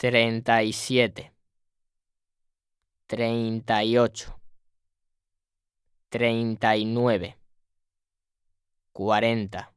treinta y siete, treinta y ocho, treinta y nueve, cuarenta.